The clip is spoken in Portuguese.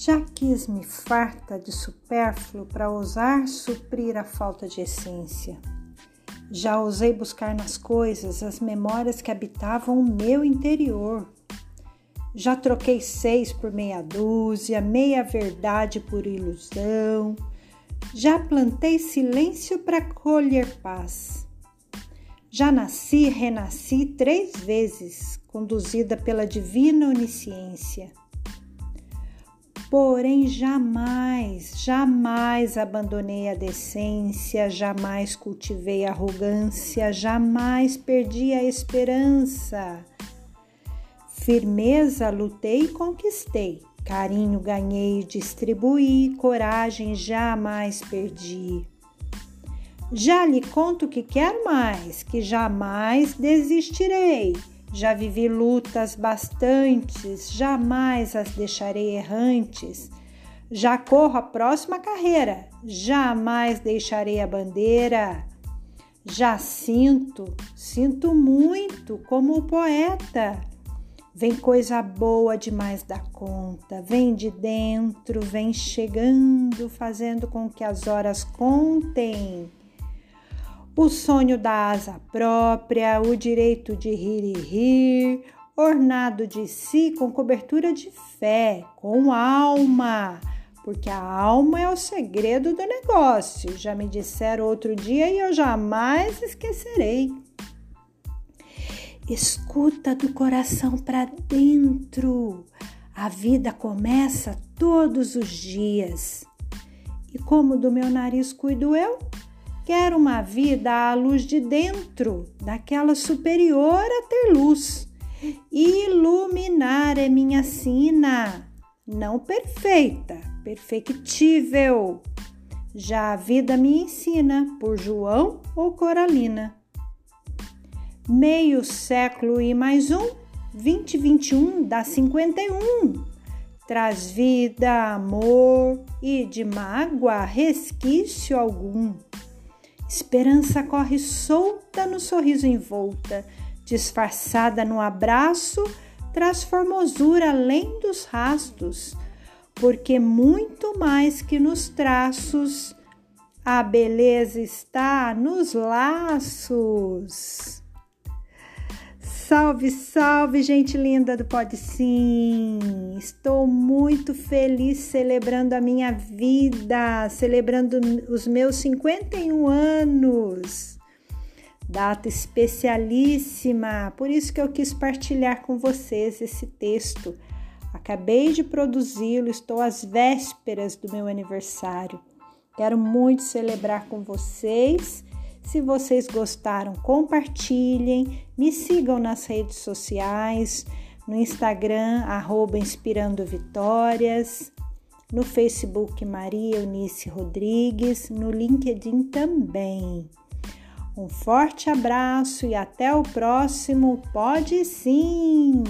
Já quis-me farta de supérfluo para ousar suprir a falta de essência. Já ousei buscar nas coisas as memórias que habitavam o meu interior. Já troquei seis por meia dúzia, meia verdade por ilusão. Já plantei silêncio para colher paz. Já nasci e renasci três vezes, conduzida pela divina onisciência Porém, jamais, jamais abandonei a decência, jamais cultivei arrogância, jamais perdi a esperança. Firmeza lutei e conquistei, carinho ganhei e distribuí, coragem jamais perdi. Já lhe conto que quero mais, que jamais desistirei já vivi lutas bastantes, jamais as deixarei errantes. Já corro a próxima carreira, jamais deixarei a bandeira. Já sinto, sinto muito como o poeta. Vem coisa boa demais da conta, vem de dentro, vem chegando, fazendo com que as horas contem o sonho da asa própria, o direito de rir e rir, ornado de si com cobertura de fé, com alma, porque a alma é o segredo do negócio. Já me disseram outro dia e eu jamais esquecerei. Escuta do coração para dentro. A vida começa todos os dias. E como do meu nariz cuido eu? Quero uma vida à luz de dentro, daquela superior a ter luz. Iluminar é minha sina, não perfeita, perfectível. Já a vida me ensina, por João ou Coralina. Meio século e mais um, 2021 dá 51. Traz vida, amor e de mágoa resquício algum. Esperança corre solta no sorriso envolta, disfarçada no abraço, traz formosura além dos rastos, porque muito mais que nos traços, a beleza está nos laços. Salve, salve, gente linda do Pode Sim! Estou muito feliz celebrando a minha vida, celebrando os meus 51 anos. Data especialíssima, por isso que eu quis partilhar com vocês esse texto. Acabei de produzi-lo, estou às vésperas do meu aniversário. Quero muito celebrar com vocês se vocês gostaram, compartilhem, me sigam nas redes sociais, no Instagram, arroba Inspirando Vitórias, no Facebook Maria Eunice Rodrigues, no LinkedIn também. Um forte abraço e até o próximo Pode Sim!